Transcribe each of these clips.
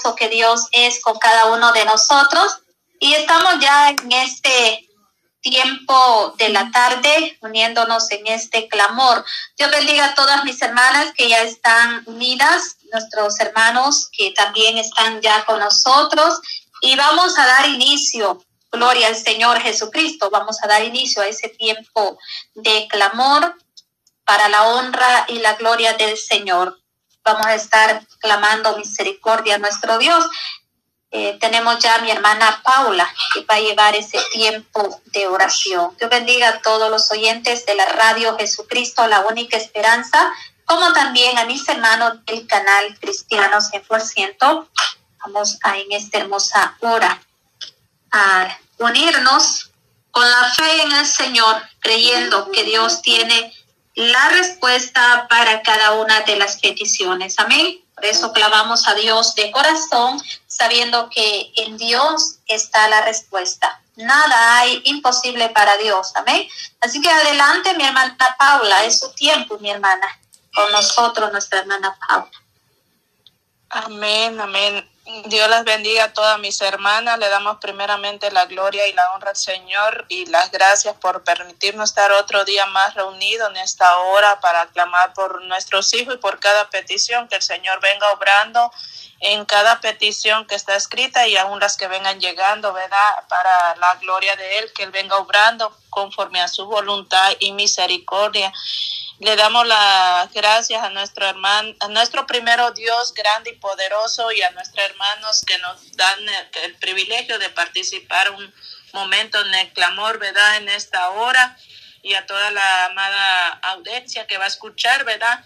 gozo que Dios es con cada uno de nosotros. Y estamos ya en este tiempo de la tarde, uniéndonos en este clamor. Dios bendiga a todas mis hermanas que ya están unidas, nuestros hermanos que también están ya con nosotros. Y vamos a dar inicio, gloria al Señor Jesucristo, vamos a dar inicio a ese tiempo de clamor para la honra y la gloria del Señor. Vamos a estar clamando misericordia a nuestro Dios. Eh, tenemos ya a mi hermana Paula que va a llevar ese tiempo de oración. Dios bendiga a todos los oyentes de la radio Jesucristo, la única esperanza, como también a mis hermanos del canal Cristiano 100%. Vamos a en esta hermosa hora a unirnos con la fe en el Señor, creyendo que Dios tiene la respuesta para cada una de las peticiones. Amén. Por eso clamamos a Dios de corazón, sabiendo que en Dios está la respuesta. Nada hay imposible para Dios. Amén. Así que adelante, mi hermana Paula. Es su tiempo, mi hermana. Con nosotros, nuestra hermana Paula. Amén, amén. Dios las bendiga a todas mis hermanas. Le damos primeramente la gloria y la honra al Señor y las gracias por permitirnos estar otro día más reunidos en esta hora para clamar por nuestros hijos y por cada petición que el Señor venga obrando en cada petición que está escrita y aún las que vengan llegando, ¿verdad? Para la gloria de Él, que Él venga obrando conforme a su voluntad y misericordia. Le damos las gracias a nuestro hermano, a nuestro primero Dios grande y poderoso y a nuestros hermanos que nos dan el, privilegio de participar un momento en el clamor, ¿verdad? En esta hora y a toda la amada audiencia que va a escuchar, ¿verdad?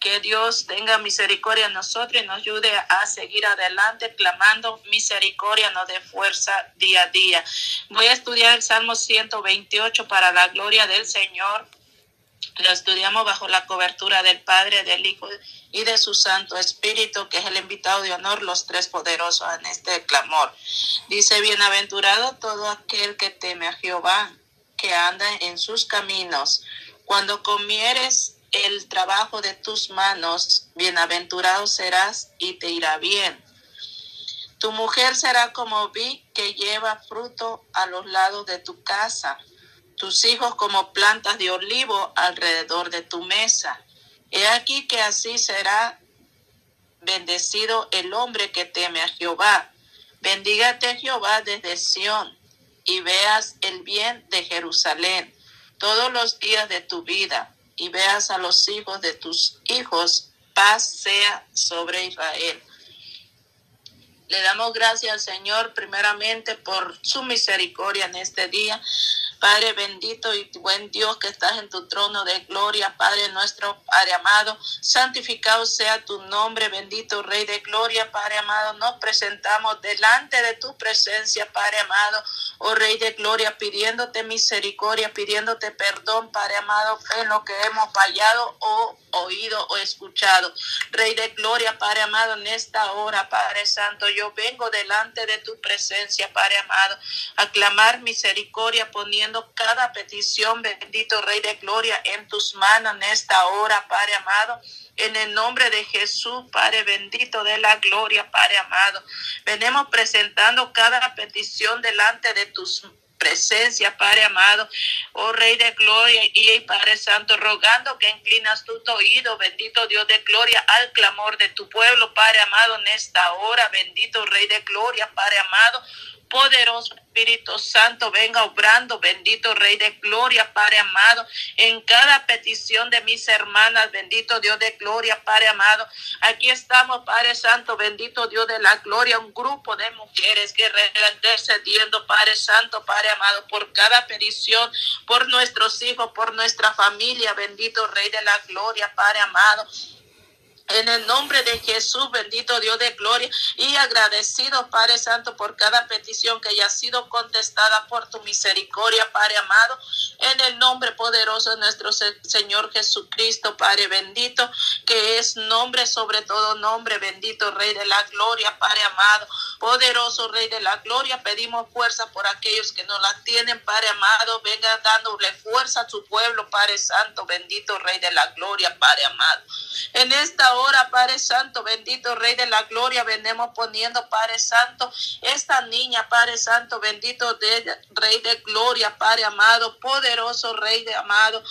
Que Dios tenga misericordia en nosotros y nos ayude a seguir adelante clamando misericordia, nos dé fuerza día a día. Voy a estudiar el Salmo 128 para la gloria del Señor. Lo estudiamos bajo la cobertura del Padre, del Hijo y de su Santo Espíritu, que es el invitado de honor, los tres poderosos en este clamor. Dice, bienaventurado todo aquel que teme a Jehová, que anda en sus caminos. Cuando comieres el trabajo de tus manos, bienaventurado serás y te irá bien. Tu mujer será como vi que lleva fruto a los lados de tu casa tus hijos como plantas de olivo alrededor de tu mesa. He aquí que así será bendecido el hombre que teme a Jehová. Bendígate Jehová desde Sión y veas el bien de Jerusalén todos los días de tu vida y veas a los hijos de tus hijos. Paz sea sobre Israel. Le damos gracias al Señor primeramente por su misericordia en este día. Padre bendito y buen Dios que estás en tu trono de gloria, Padre nuestro, Padre amado, santificado sea tu nombre, bendito Rey de gloria, Padre amado, nos presentamos delante de tu presencia, Padre amado, oh Rey de gloria, pidiéndote misericordia, pidiéndote perdón, Padre amado, en lo que hemos fallado o oído o escuchado. Rey de gloria, Padre amado, en esta hora, Padre Santo, yo vengo delante de tu presencia, Padre amado, a clamar misericordia, poniendo cada petición, bendito Rey de Gloria, en tus manos en esta hora, Padre amado. En el nombre de Jesús, Padre bendito de la gloria, Padre amado. Venimos presentando cada petición delante de tus presencia, Padre amado, oh Rey de gloria y Padre Santo, rogando que inclinas tu oído, bendito Dios de gloria, al clamor de tu pueblo, Padre amado, en esta hora, bendito Rey de gloria, Padre amado, poderoso Espíritu Santo venga obrando, bendito Rey de Gloria, Padre amado, en cada petición de mis hermanas, bendito Dios de Gloria, Padre amado. Aquí estamos, Padre Santo, bendito Dios de la Gloria, un grupo de mujeres que intercediendo, Padre Santo, Padre amado, por cada petición, por nuestros hijos, por nuestra familia, bendito Rey de la Gloria, Padre amado. En el nombre de Jesús, bendito Dios de gloria, y agradecido, Padre Santo, por cada petición que haya sido contestada por tu misericordia, Padre amado. En el nombre poderoso de nuestro Señor Jesucristo, Padre bendito, que es nombre sobre todo nombre, bendito Rey de la gloria, Padre amado. Poderoso Rey de la Gloria, pedimos fuerza por aquellos que no la tienen, Padre amado. Venga dándole fuerza a su pueblo, Padre Santo, bendito Rey de la Gloria, Padre amado. En esta hora, Padre Santo, bendito Rey de la Gloria, venimos poniendo, Padre Santo, esta niña, Padre Santo, bendito de, Rey de Gloria, Padre amado, poderoso Rey de amado.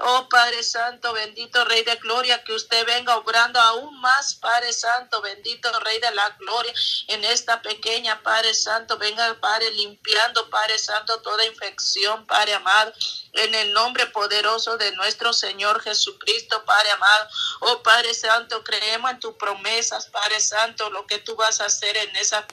Oh Padre Santo, bendito Rey de Gloria, que usted venga obrando aún más, Padre Santo, bendito Rey de la Gloria, en esta pequeña, Padre Santo, venga, Padre, limpiando, Padre Santo, toda infección, Padre amado, en el nombre poderoso de nuestro Señor Jesucristo, Padre amado. Oh Padre Santo, creemos en tus promesas, Padre Santo, lo que tú vas a hacer en esa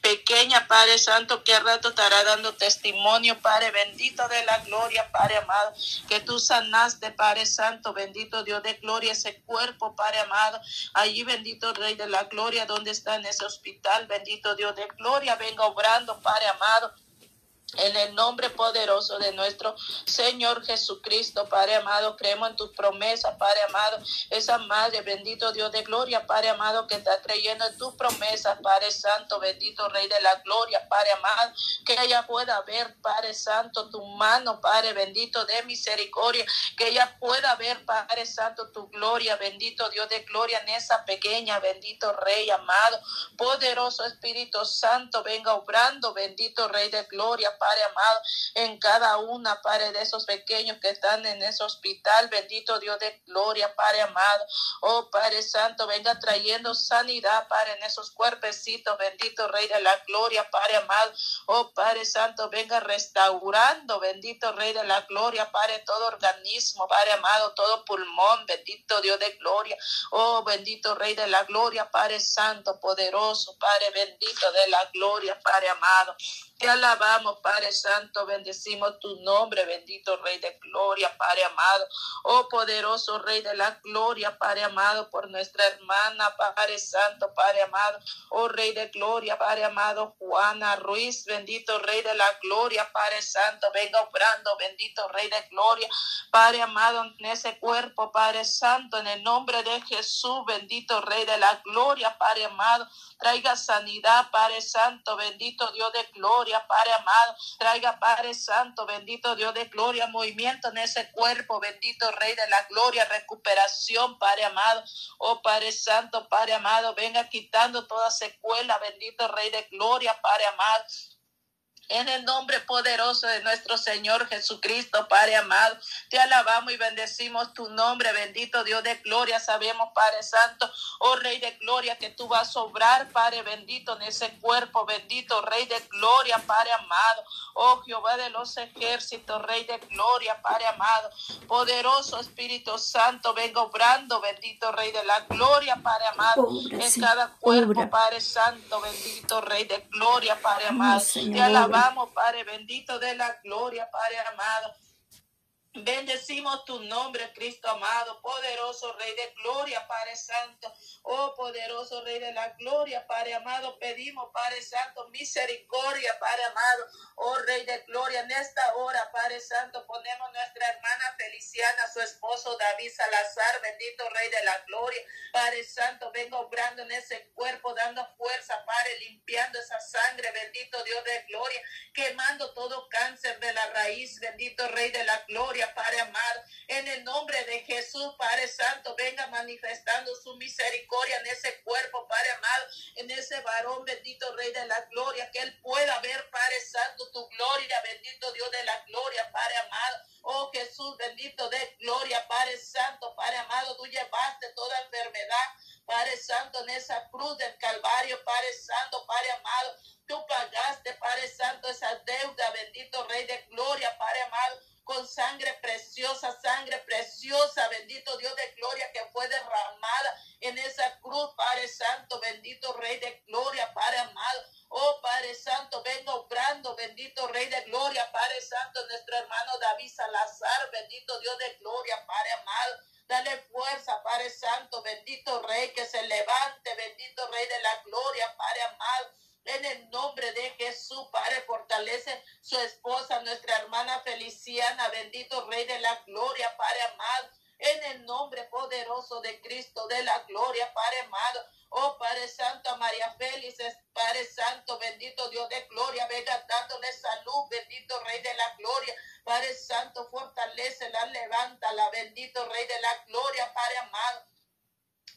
pequeña, Padre Santo, que al rato estará dando testimonio, Padre bendito de la gloria, Padre amado, que tú sanaste, Padre Santo, bendito Dios de gloria, ese cuerpo, Padre amado, allí bendito Rey de la gloria, donde está en ese hospital, bendito Dios de gloria, venga obrando, Padre amado. En el nombre poderoso de nuestro Señor Jesucristo, Padre amado, creemos en tus promesas, Padre amado. Esa Madre, bendito Dios de gloria, Padre amado, que está creyendo en tus promesas, Padre Santo, bendito Rey de la gloria, Padre amado. Que ella pueda ver, Padre Santo, tu mano, Padre bendito de misericordia. Que ella pueda ver, Padre Santo, tu gloria, bendito Dios de gloria en esa pequeña, bendito Rey amado. Poderoso Espíritu Santo, venga obrando, bendito Rey de gloria. Padre amado, en cada una, Padre, de esos pequeños que están en ese hospital. Bendito Dios de gloria, Padre amado. Oh, Padre Santo, venga trayendo sanidad, Padre, en esos cuerpecitos. Bendito Rey de la gloria, Padre amado. Oh, Padre Santo, venga restaurando. Bendito Rey de la gloria, Padre, todo organismo, Padre amado, todo pulmón. Bendito Dios de gloria. Oh, bendito Rey de la gloria, Padre Santo, poderoso, Padre bendito de la gloria, Padre amado. Te alabamos, Padre Santo, bendecimos tu nombre, bendito Rey de Gloria, Padre amado. Oh poderoso Rey de la Gloria, Padre amado, por nuestra hermana, Padre Santo, Padre amado. Oh Rey de Gloria, Padre amado, Juana Ruiz, bendito Rey de la Gloria, Padre Santo, venga obrando, bendito Rey de Gloria, Padre amado, en ese cuerpo, Padre Santo, en el nombre de Jesús, bendito Rey de la Gloria, Padre amado, traiga sanidad, Padre Santo, bendito Dios de Gloria. Padre amado. Traiga, Padre Santo, bendito Dios de gloria, movimiento en ese cuerpo, bendito Rey de la gloria, recuperación, Padre amado. Oh Padre Santo, Padre amado, venga quitando toda secuela, bendito Rey de gloria, Padre amado. En el nombre poderoso de nuestro Señor Jesucristo, Padre amado, te alabamos y bendecimos tu nombre, bendito Dios de gloria. Sabemos, Padre Santo, oh Rey de gloria, que tú vas a obrar, Padre bendito, en ese cuerpo, bendito Rey de gloria, Padre amado. Oh Jehová de los ejércitos, Rey de gloria, Padre amado. Poderoso Espíritu Santo, venga obrando, bendito Rey de la gloria, Padre amado. en cada cuerpo, Padre Santo, bendito Rey de gloria, Padre amado. te alabamos Vamos, Padre bendito de la gloria, Padre amado. Bendecimos tu nombre, Cristo amado, poderoso Rey de gloria, Padre Santo. Oh, poderoso Rey de la gloria, Padre amado, pedimos, Padre Santo, misericordia, Padre amado. Oh, Rey de gloria, en esta hora, Padre Santo, ponemos nuestra hermana Feliciana, su esposo David Salazar, bendito Rey de la gloria. Padre Santo, venga obrando en ese cuerpo, dando fuerza, Padre, limpiando esa sangre, bendito Dios de gloria, quemando todo cáncer de la raíz, bendito Rey de la gloria. Padre amado. En el nombre de Jesús, Padre Santo, venga manifestando su misericordia en ese cuerpo, Padre amado, en ese varón, bendito Rey de la gloria, que él pueda ver, Padre Santo, tu gloria, bendito Dios de la gloria, Padre amado. Oh Jesús, bendito de gloria, Padre Santo, Padre amado, tú llevaste toda enfermedad, Padre Santo, en esa cruz del Calvario, Padre Santo, Padre amado, tú pagaste, Padre Santo, esa deuda, bendito Rey de gloria, Padre amado con sangre preciosa, sangre preciosa, bendito Dios de gloria que fue derramada en esa cruz, Padre Santo, bendito Rey de gloria, Padre amado. Oh Padre Santo, venga obrando, bendito Rey de gloria, Padre Santo, nuestro hermano David Salazar, bendito Dios de gloria, Padre amado. Dale fuerza, Padre Santo, bendito Rey, que se levante, bendito Rey de la gloria, Padre amado. En el nombre de Jesús, Padre, fortalece su esposa, nuestra hermana Feliciana, bendito Rey de la Gloria, Padre amado. En el nombre poderoso de Cristo de la Gloria, Padre amado. Oh Padre Santo, María Félix, Padre Santo, bendito Dios de gloria, venga dándole salud, bendito Rey de la gloria. Padre Santo, fortalece, la levanta, la bendito Rey de la gloria, Padre amado.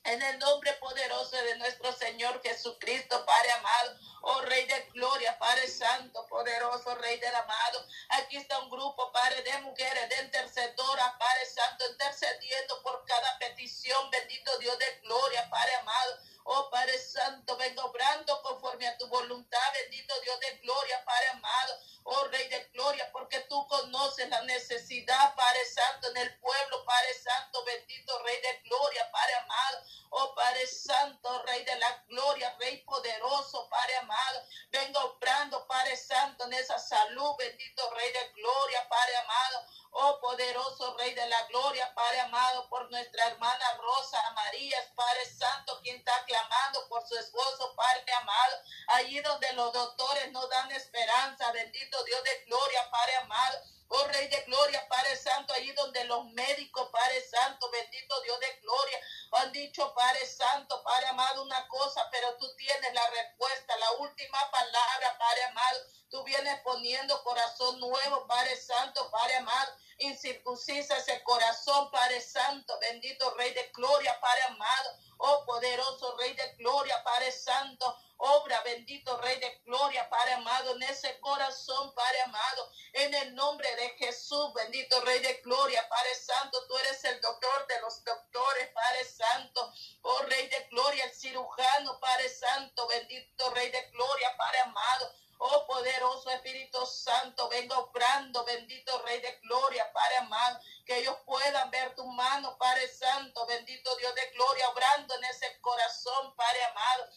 En el nombre poderoso de nuestro Señor Jesucristo, Padre amado. Oh Rey de Gloria, Padre Santo, poderoso Rey del amado. Aquí está un grupo, Padre, de mujeres, de intercedoras, Padre Santo, intercediendo por cada petición. Bendito Dios de Gloria, Padre amado. Oh Padre Santo, vengo obrando conforme a tu voluntad. Bendito Dios de Gloria, Padre amado. Oh Rey de Gloria, porque tú conoces la necesidad, Padre Santo, en el pueblo, Padre Santo, bendito Rey de Gloria, Padre amado. Oh Padre Santo, Rey de la Gloria, Rey poderoso, Padre amado. Vengo obrando, Padre Santo, en esa salud, bendito Rey de Gloria, Padre amado. Oh poderoso Rey de la Gloria, Padre amado, por nuestra hermana Rosa María, Padre Santo, quien está clamando por su esposo, Padre amado. Allí donde los doctores no dan esperanza, bendito Dios gloria, Padre amado. Oh Rey de Gloria, Padre Santo, allí donde los médicos, Padre Santo, bendito Dios de Gloria, han dicho, Padre Santo, Padre amado, una cosa, pero tú tienes la respuesta, la última palabra, Padre amado. Tú vienes poniendo corazón nuevo, Padre Santo, Padre amado. Incircuncisa ese corazón, Padre Santo, bendito Rey de Gloria, Padre amado. Oh poderoso Rey de Gloria, Padre Santo. Obra, bendito Rey de Gloria, Padre en ese corazón, Padre amado. En el nombre de Jesús, bendito Rey de Gloria, Padre Santo. Tú eres el doctor de los doctores, Padre Santo. Oh Rey de Gloria, el cirujano, Padre Santo. Bendito Rey de Gloria, Padre amado. Oh poderoso Espíritu Santo, venga obrando, bendito Rey de Gloria, Padre amado, que ellos puedan ver tu mano, Padre Santo, bendito Dios de Gloria, obrando en ese corazón, Padre amado.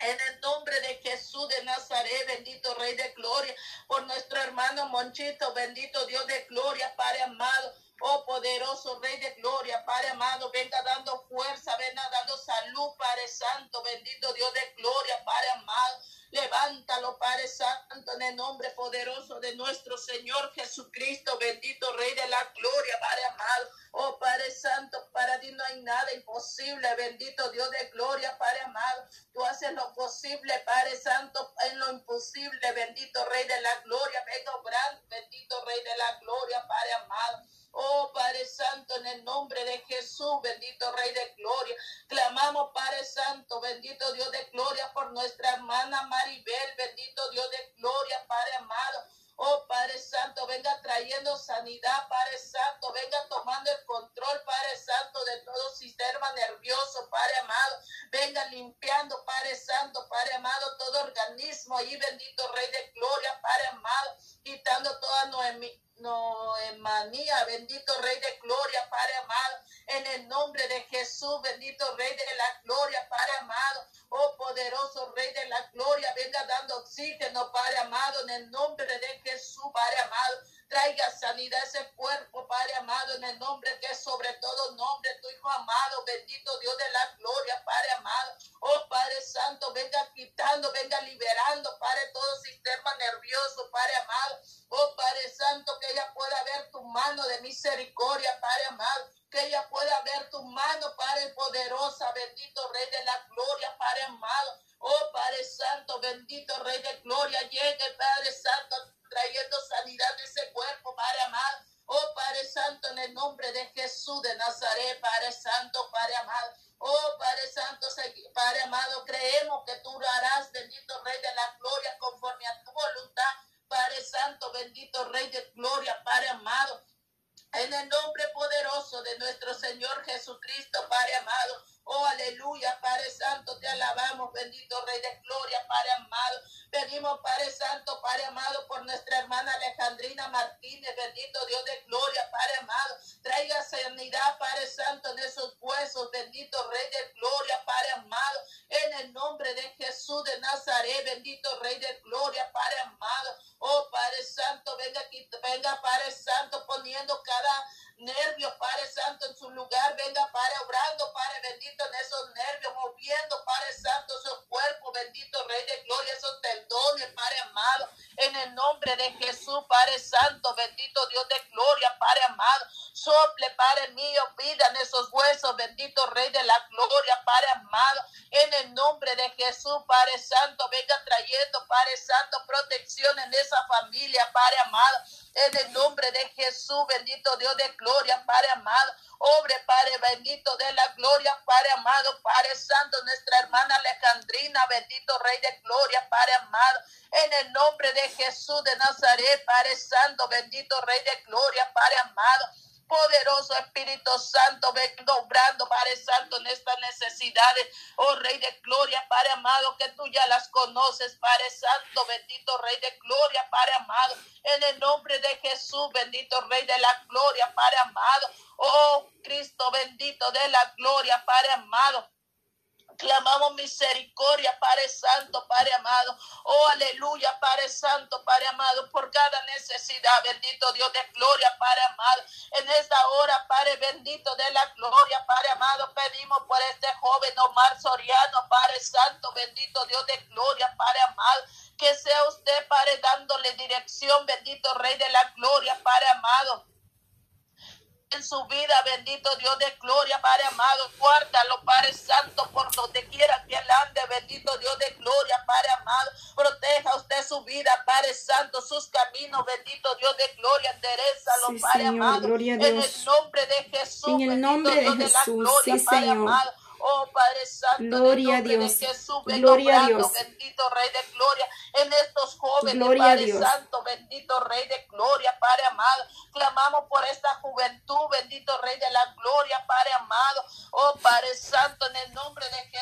En el nombre de Jesús de Nazaret, bendito Rey de Gloria, por nuestro hermano Monchito, Dios de Gloria, Padre amado. Oh poderoso Rey de Gloria, Padre amado, venga dando fuerza, venga dando salud, Padre Santo, bendito Dios de Gloria, Padre amado. Levántalo, Padre Santo, en el nombre poderoso de nuestro Señor Jesucristo, bendito Rey de la Gloria, Padre amado. Oh Padre Santo, para ti no hay nada imposible, bendito Dios de gloria, Padre amado. Tú haces lo posible, Padre Santo, en lo imposible, bendito Rey de la Gloria. Venga bendito Rey de la Gloria, Padre amado. Oh Padre Santo, en el nombre de Jesús, bendito Rey de Gloria. Clamamos, Padre Santo, bendito Dios de Gloria, por nuestra hermana Maribel, bendito Dios de Gloria, Padre amado. Oh Padre Santo, venga trayendo sanidad, Padre Santo, venga tomando el control, Padre Santo, de todo sistema nervioso, Padre amado. Venga limpiando, Padre Santo, Padre amado, todo organismo ahí, bendito Rey de Gloria, Padre amado, quitando toda noemi no manía, bendito Rey de Gloria, Padre amado, en el nombre de Jesús, bendito Rey de la Gloria, Padre amado, oh poderoso Rey de la Gloria, venga dando oxígeno, Padre amado, en el nombre de Jesús, Padre amado, traiga sanidad a ese cuerpo, Padre amado, en el nombre que sobre todo nombre, tu Hijo amado, bendito Dios de la gloria, Padre amado, oh Padre Santo, venga quitando, venga liberando, Padre, todo sistema nervioso, Padre amado, oh Padre Santo, que ella pueda ver tu mano de misericordia, Padre Señor Jesucristo, Padre amado. Oh, aleluya, Padre Santo, te alabamos, bendito Rey de Gloria, Padre amado. Venimos, Padre Santo, Padre amado, por nuestra hermana Alejandrina Martínez, bendito Dios de Gloria, Padre amado. Traiga sanidad, Padre Santo, en esos huesos, bendito Rey de Gloria, Padre amado. En el nombre de Jesús de Nazaret, bendito Rey de Gloria, Padre amado. Oh, Padre Santo, venga aquí, venga, Padre Santo, poniendo cada nervios, Padre Santo, en su lugar. Venga, Padre, obrando, Padre bendito, en esos nervios, moviendo, Padre Santo, esos cuerpos, bendito Rey de Gloria, esos tendones, Padre amado. En el nombre de Jesús, Padre Santo, bendito Dios de Gloria, Padre amado. Sople, Padre mío, vida en esos huesos, bendito Rey de la Gloria, Padre amado. En el nombre de Jesús, Padre Santo venga trayendo, Padre Santo, protección en esa familia, Padre amado. En el nombre de Jesús, bendito Dios de gloria, Padre amado. Obre, Padre bendito de la gloria, Padre amado, Padre Santo, nuestra hermana Alejandrina, bendito Rey de gloria, Padre amado. En el nombre de Jesús de Nazaret, Padre Santo, bendito Rey de gloria, Padre amado. Poderoso Espíritu Santo, venga obrando, Padre Santo, en estas necesidades. Oh Rey de Gloria, Padre amado, que tú ya las conoces, Padre Santo, bendito Rey de Gloria, Padre amado. En el nombre de Jesús, bendito Rey de la Gloria, Padre amado. Oh Cristo, bendito de la Gloria, Padre amado. Clamamos misericordia, Padre Santo, Padre amado. Oh, aleluya, Padre Santo, Padre amado, por cada necesidad. Bendito Dios de gloria, Padre amado. En esta hora, Padre bendito de la gloria, Padre amado, pedimos por este joven Omar Soriano, Padre Santo, bendito Dios de gloria, Padre amado. Que sea usted, Padre, dándole dirección, bendito Rey de la gloria, Padre amado en su vida, bendito Dios de gloria, Padre amado, guárdalo, Padre Santo, por donde quiera que él ande, bendito Dios de gloria, Padre amado, proteja usted su vida, Padre Santo, sus caminos, bendito Dios de gloria, enderezalo, Sí, Padre Señor, amado, gloria a en el nombre de Jesús, En el bendito nombre de Dios la Jesús, gloria, sí, Padre Señor. amado. Oh Padre Santo, Gloria a en el nombre Dios. de Jesús, venga Gloria a obrando, Dios. bendito Rey de Gloria, en estos jóvenes, Gloria a Padre Dios. Santo, bendito Rey de Gloria, Padre amado. Clamamos por esta juventud, bendito Rey de la Gloria, Padre amado. Oh Padre Santo, en el nombre de Jesús.